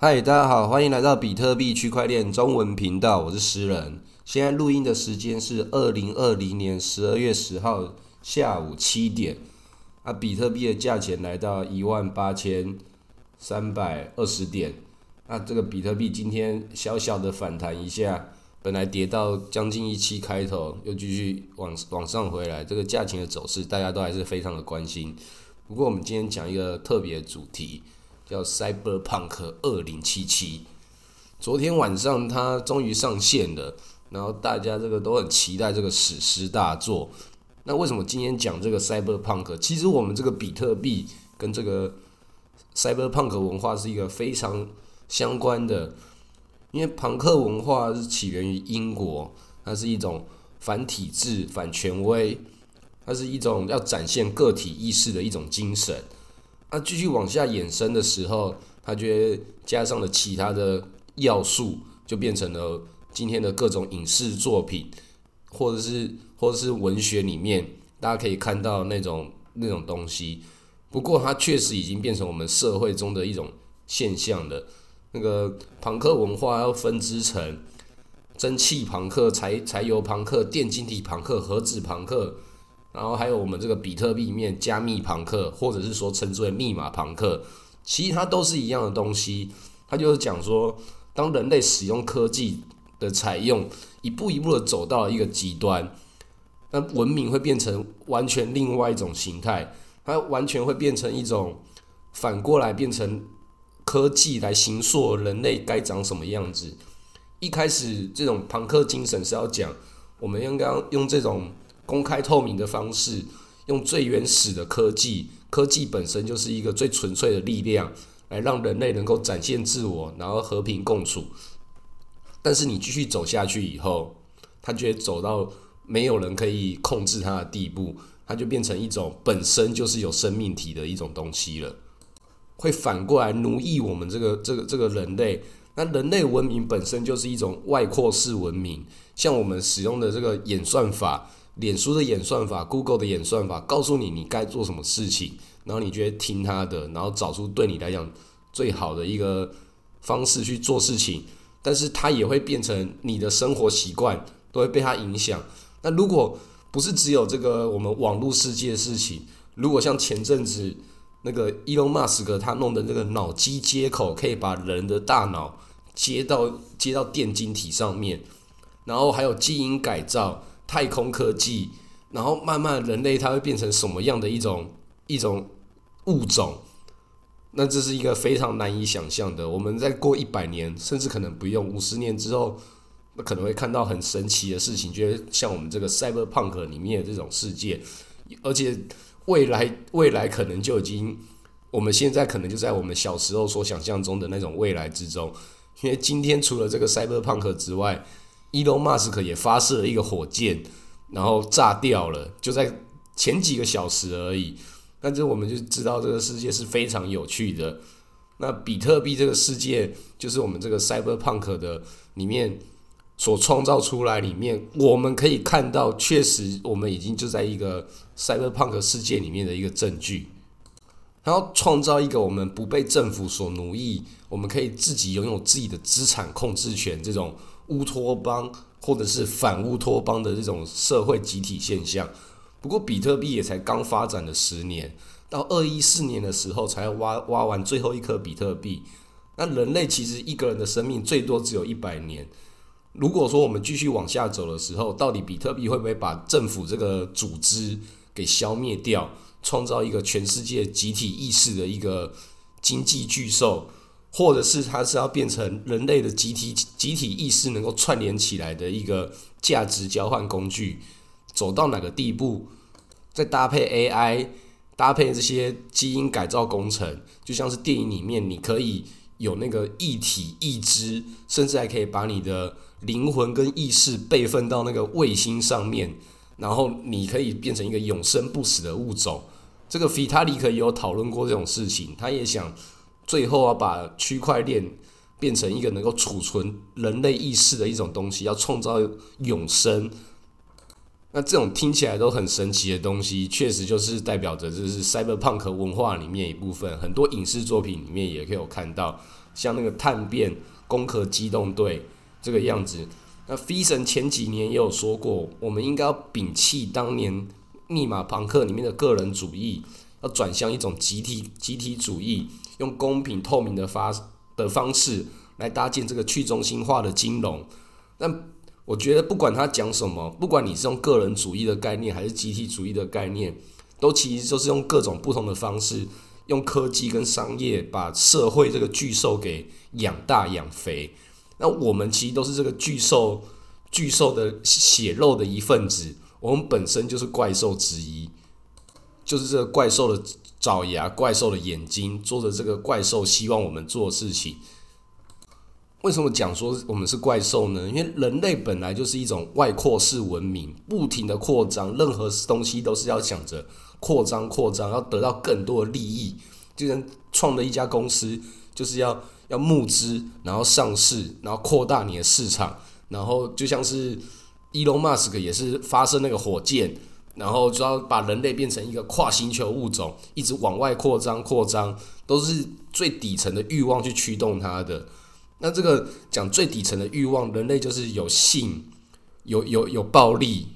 嗨，大家好，欢迎来到比特币区块链中文频道，我是诗人。现在录音的时间是二零二零年十二月十号下午七点。啊，比特币的价钱来到一万八千三百二十点。那这个比特币今天小小的反弹一下，本来跌到将近一七开头，又继续往往上回来。这个价钱的走势，大家都还是非常的关心。不过我们今天讲一个特别主题，叫 Cyberpunk 二零七七。昨天晚上它终于上线了，然后大家这个都很期待这个史诗大作。那为什么今天讲这个 Cyberpunk？其实我们这个比特币跟这个 Cyberpunk 文化是一个非常相关的，因为朋克文化是起源于英国，它是一种反体制、反权威。它是一种要展现个体意识的一种精神，那继续往下衍生的时候，它就加上了其他的要素，就变成了今天的各种影视作品，或者是或者是文学里面，大家可以看到那种那种东西。不过，它确实已经变成我们社会中的一种现象了。那个朋克文化要分支成蒸汽朋克、柴柴油朋克、电晶体朋克、核子朋克。然后还有我们这个比特币里面加密朋克，或者是说称之为密码朋克，其实它都是一样的东西。它就是讲说，当人类使用科技的采用，一步一步的走到了一个极端，那文明会变成完全另外一种形态，它完全会变成一种反过来变成科技来形塑人类该长什么样子。一开始这种朋克精神是要讲，我们应该用这种。公开透明的方式，用最原始的科技，科技本身就是一个最纯粹的力量，来让人类能够展现自我，然后和平共处。但是你继续走下去以后，他觉得走到没有人可以控制他的地步，他就变成一种本身就是有生命体的一种东西了，会反过来奴役我们这个这个这个人类。那人类文明本身就是一种外扩式文明，像我们使用的这个演算法。脸书的演算法，Google 的演算法，告诉你你该做什么事情，然后你觉得听他的，然后找出对你来讲最好的一个方式去做事情，但是它也会变成你的生活习惯都会被它影响。那如果不是只有这个我们网络世界的事情，如果像前阵子那个 Elon Musk 他弄的那个脑机接口，可以把人的大脑接到接到电晶体上面，然后还有基因改造。太空科技，然后慢慢人类它会变成什么样的一种一种物种？那这是一个非常难以想象的。我们再过一百年，甚至可能不用五十年之后，那可能会看到很神奇的事情，就会像我们这个 Cyberpunk 里面的这种世界。而且未来未来可能就已经，我们现在可能就在我们小时候所想象中的那种未来之中。因为今天除了这个 Cyberpunk 之外，伊隆马斯克也发射了一个火箭，然后炸掉了，就在前几个小时而已。那这我们就知道这个世界是非常有趣的。那比特币这个世界，就是我们这个 Cyberpunk 的里面所创造出来，里面我们可以看到，确实我们已经就在一个 Cyberpunk 世界里面的一个证据。然后创造一个我们不被政府所奴役，我们可以自己拥有自己的资产控制权这种。乌托邦或者是反乌托邦的这种社会集体现象，不过比特币也才刚发展了十年，到二一四年的时候才挖挖完最后一颗比特币。那人类其实一个人的生命最多只有一百年。如果说我们继续往下走的时候，到底比特币会不会把政府这个组织给消灭掉，创造一个全世界集体意识的一个经济巨兽？或者是它是要变成人类的集体集体意识能够串联起来的一个价值交换工具，走到哪个地步，再搭配 AI，搭配这些基因改造工程，就像是电影里面，你可以有那个异体意知，甚至还可以把你的灵魂跟意识备份到那个卫星上面，然后你可以变成一个永生不死的物种。这个菲塔里克也有讨论过这种事情，他也想。最后要把区块链变成一个能够储存人类意识的一种东西，要创造永生。那这种听起来都很神奇的东西，确实就是代表着这是 cyberpunk 文化里面一部分。很多影视作品里面也可以有看到，像那个探变、攻壳机动队这个样子。那 f 神前几年也有说过，我们应该要摒弃当年密码朋克里面的个人主义，要转向一种集体集体主义，用公平透明的发的方式来搭建这个去中心化的金融。那我觉得不管他讲什么，不管你是用个人主义的概念还是集体主义的概念，都其实就是用各种不同的方式，用科技跟商业把社会这个巨兽给养大养肥。那我们其实都是这个巨兽巨兽的血肉的一份子，我们本身就是怪兽之一，就是这个怪兽的爪牙、怪兽的眼睛，做着这个怪兽希望我们做的事情。为什么讲说我们是怪兽呢？因为人类本来就是一种外扩式文明，不停的扩张，任何东西都是要想着扩张、扩张，要得到更多的利益。就像创了一家公司，就是要要募资，然后上市，然后扩大你的市场。然后就像是 Elon Musk 也是发射那个火箭，然后就要把人类变成一个跨星球物种，一直往外扩张、扩张，都是最底层的欲望去驱动它的。那这个讲最底层的欲望，人类就是有性，有有有暴力，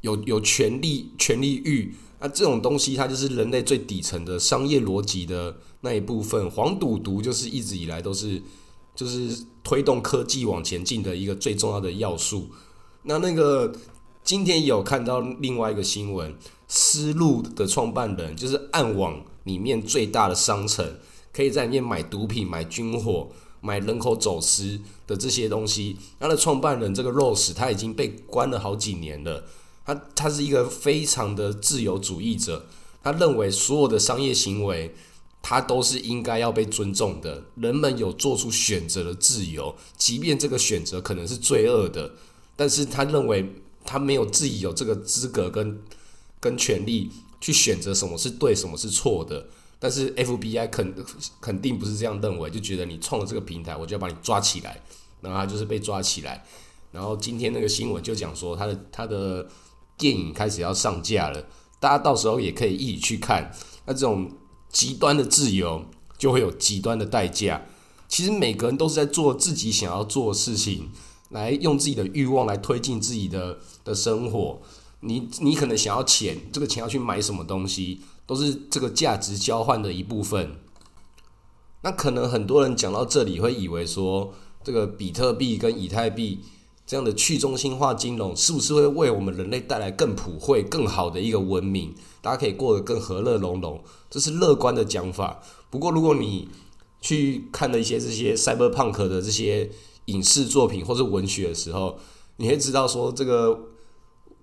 有有权力权力欲。那这种东西，它就是人类最底层的商业逻辑的那一部分。黄赌毒就是一直以来都是，就是推动科技往前进的一个最重要的要素。那那个今天有看到另外一个新闻，思路的创办人就是暗网里面最大的商城，可以在里面买毒品、买军火。买人口走私的这些东西，他的创办人这个 Rose 他已经被关了好几年了。他他是一个非常的自由主义者，他认为所有的商业行为，他都是应该要被尊重的。人们有做出选择的自由，即便这个选择可能是罪恶的，但是他认为他没有自己有这个资格跟跟权利去选择什么是对，什么是错的。但是 FBI 肯肯定不是这样认为，就觉得你创了这个平台，我就要把你抓起来，然后他就是被抓起来。然后今天那个新闻就讲说，他的他的电影开始要上架了，大家到时候也可以一起去看。那这种极端的自由就会有极端的代价。其实每个人都是在做自己想要做的事情，来用自己的欲望来推进自己的的生活。你你可能想要钱，这个钱要去买什么东西？都是这个价值交换的一部分。那可能很多人讲到这里会以为说，这个比特币跟以太币这样的去中心化金融，是不是会为我们人类带来更普惠、更好的一个文明？大家可以过得更和乐融融，这是乐观的讲法。不过，如果你去看了一些这些 cyberpunk 的这些影视作品或者文学的时候，你会知道说这个。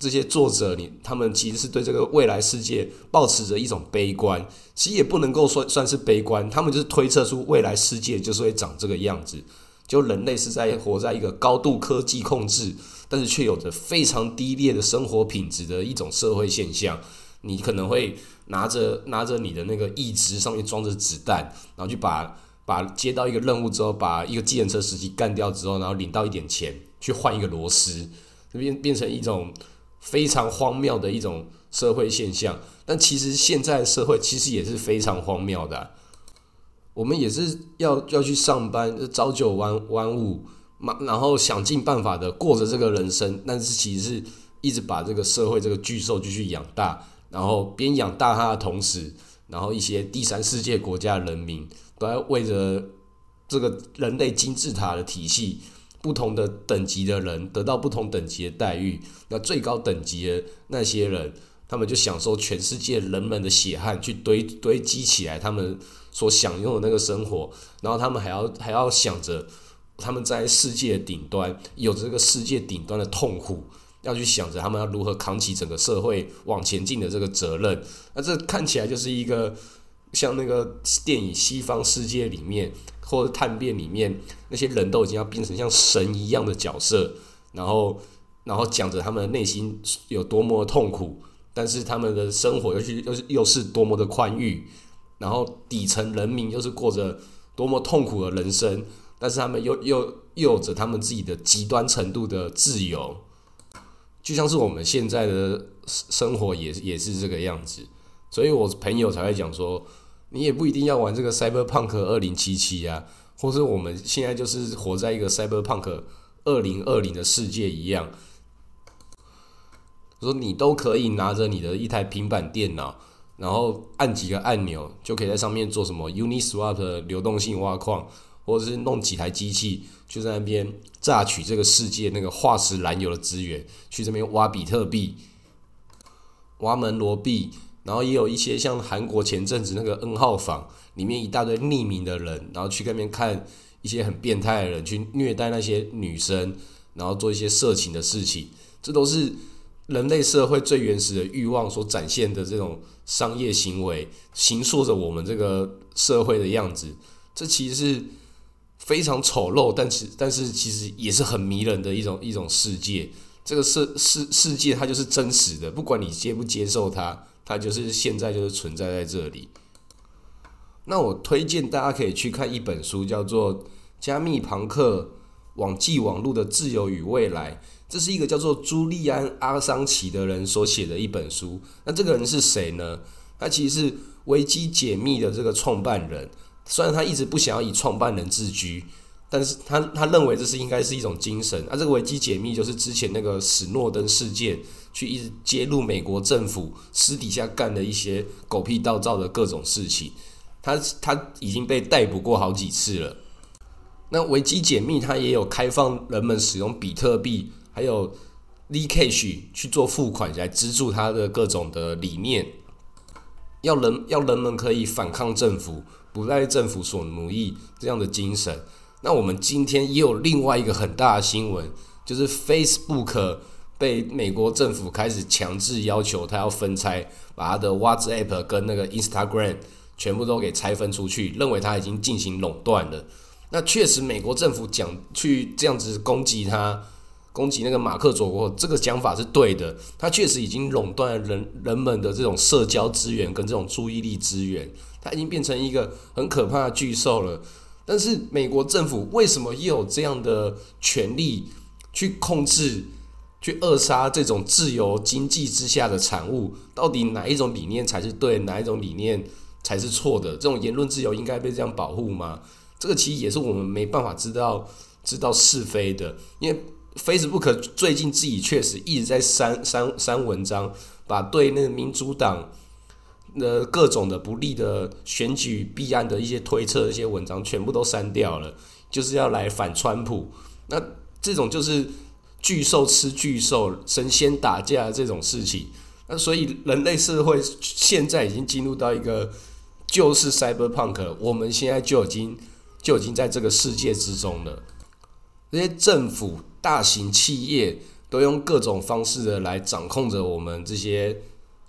这些作者，你他们其实是对这个未来世界抱持着一种悲观，其实也不能够算算是悲观，他们就是推测出未来世界就是会长这个样子，就人类是在活在一个高度科技控制，但是却有着非常低劣的生活品质的一种社会现象。你可能会拿着拿着你的那个义肢上面装着子弹，然后去把把接到一个任务之后，把一个计程车司机干掉之后，然后领到一点钱去换一个螺丝，就变变成一种。非常荒谬的一种社会现象，但其实现在社会其实也是非常荒谬的。我们也是要要去上班，朝九晚晚五，然后想尽办法的过着这个人生，但是其实是一直把这个社会这个巨兽继续养大，然后边养大它的同时，然后一些第三世界国家人民都在为着这个人类金字塔的体系。不同的等级的人得到不同等级的待遇，那最高等级的那些人，他们就享受全世界人们的血汗去堆堆积起来他们所享用的那个生活，然后他们还要还要想着他们在世界顶端有着这个世界顶端的痛苦，要去想着他们要如何扛起整个社会往前进的这个责任，那这看起来就是一个像那个电影《西方世界》里面。或者探变里面那些人都已经要变成像神一样的角色，然后然后讲着他们内心有多么的痛苦，但是他们的生活又是又是又是多么的宽裕，然后底层人民又是过着多么痛苦的人生，但是他们又又又有着他们自己的极端程度的自由。就像是我们现在的生活也也是这个样子，所以我朋友才会讲说，你也不一定要玩这个 Cyberpunk 二零七七啊，或是我们现在就是活在一个 Cyberpunk 二零二零的世界一样，说你都可以拿着你的一台平板电脑，然后按几个按钮，就可以在上面做什么 Uniswap 流动性挖矿。或者是弄几台机器，就在那边榨取这个世界那个化石燃油的资源，去这边挖比特币、挖门罗币，然后也有一些像韩国前阵子那个 N 号房里面一大堆匿名的人，然后去那边看一些很变态的人去虐待那些女生，然后做一些色情的事情，这都是人类社会最原始的欲望所展现的这种商业行为，形塑着我们这个社会的样子。这其实是。非常丑陋，但其但是其实也是很迷人的一种一种世界。这个世世世界它就是真实的，不管你接不接受它，它就是现在就是存在在这里。那我推荐大家可以去看一本书，叫做《加密朋克网际网络的自由与未来》。这是一个叫做朱利安·阿桑奇的人所写的一本书。那这个人是谁呢？他其实是维基解密的这个创办人。虽然他一直不想要以创办人自居，但是他他认为这是应该是一种精神。啊，这个维基解密就是之前那个史诺登事件，去一直揭露美国政府私底下干的一些狗屁倒灶的各种事情。他他已经被逮捕过好几次了。那维基解密它也有开放人们使用比特币，还有 Zcash 去做付款来资助他的各种的理念，要人要人们可以反抗政府。不被政府所奴役这样的精神，那我们今天也有另外一个很大的新闻，就是 Facebook 被美国政府开始强制要求，他要分拆，把他的 WhatsApp 跟那个 Instagram 全部都给拆分出去，认为他已经进行垄断了。那确实，美国政府讲去这样子攻击他。攻击那个马克佐沃，这个讲法是对的。它确实已经垄断了人人们的这种社交资源跟这种注意力资源，它已经变成一个很可怕的巨兽了。但是美国政府为什么又有这样的权利去控制、去扼杀这种自由经济之下的产物？到底哪一种理念才是对，哪一种理念才是错的？这种言论自由应该被这样保护吗？这个其实也是我们没办法知道知道是非的，因为。Facebook 最近自己确实一直在删删删文章，把对那个民主党呃各种的不利的选举弊案的一些推测、一些文章全部都删掉了，就是要来反川普。那这种就是巨兽吃巨兽、神仙打架这种事情。那所以人类社会现在已经进入到一个就是 Cyberpunk，我们现在就已经就已经在这个世界之中了。这些政府。大型企业都用各种方式的来掌控着我们这些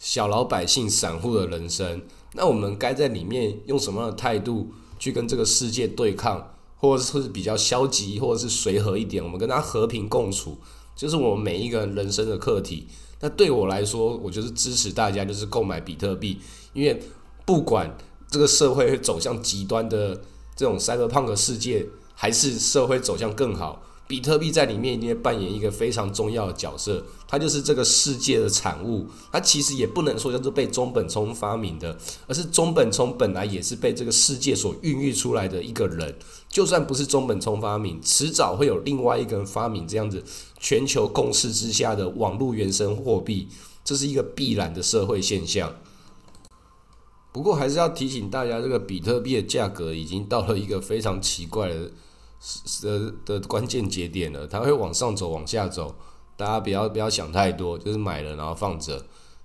小老百姓、散户的人生。那我们该在里面用什么样的态度去跟这个世界对抗，或者是比较消极，或者是随和一点？我们跟他和平共处，就是我们每一个人人生的课题。那对我来说，我就是支持大家就是购买比特币，因为不管这个社会会走向极端的这种赛勒胖”的世界，还是社会走向更好。比特币在里面一定扮演一个非常重要的角色，它就是这个世界的产物。它其实也不能说叫做被中本聪发明的，而是中本聪本来也是被这个世界所孕育出来的一个人。就算不是中本聪发明，迟早会有另外一个人发明这样子全球共识之下的网络原生货币，这是一个必然的社会现象。不过还是要提醒大家，这个比特币的价格已经到了一个非常奇怪的。的的关键节点了，它会往上走，往下走，大家不要不要想太多，就是买了然后放着，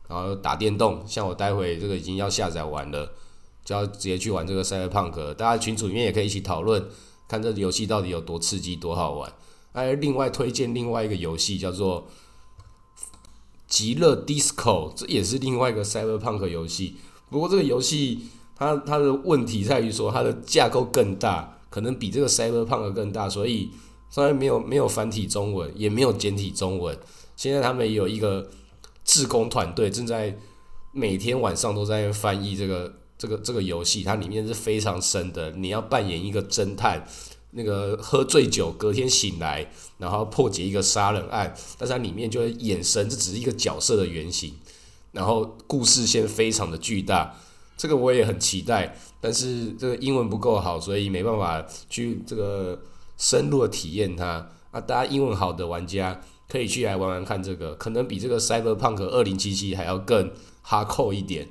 然后打电动，像我待会这个已经要下载完了，就要直接去玩这个赛博朋克，大家群组里面也可以一起讨论，看这游戏到底有多刺激，多好玩。还另外推荐另外一个游戏叫做《极乐 DISCO》，这也是另外一个赛博朋克游戏，不过这个游戏它它的问题在于说它的架构更大。可能比这个 Cyberpunk 更大，所以虽然没有没有繁体中文，也没有简体中文。现在他们有一个志工团队，正在每天晚上都在翻译这个这个这个游戏。它里面是非常深的，你要扮演一个侦探，那个喝醉酒隔天醒来，然后破解一个杀人案，但是它里面就会衍生这只是一个角色的原型，然后故事线非常的巨大，这个我也很期待，但是这个英文不够好，所以没办法去这个深入的体验它。啊，大家英文好的玩家可以去来玩玩看这个，可能比这个 Cyberpunk 二零七七还要更哈扣一点。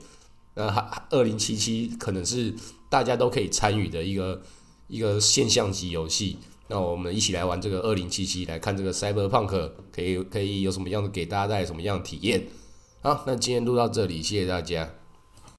那哈二零七七可能是大家都可以参与的一个。一个现象级游戏，那我们一起来玩这个二零七七，来看这个 Cyberpunk 可以可以有什么样的给大家带来什么样的体验。好，那今天录到这里，谢谢大家。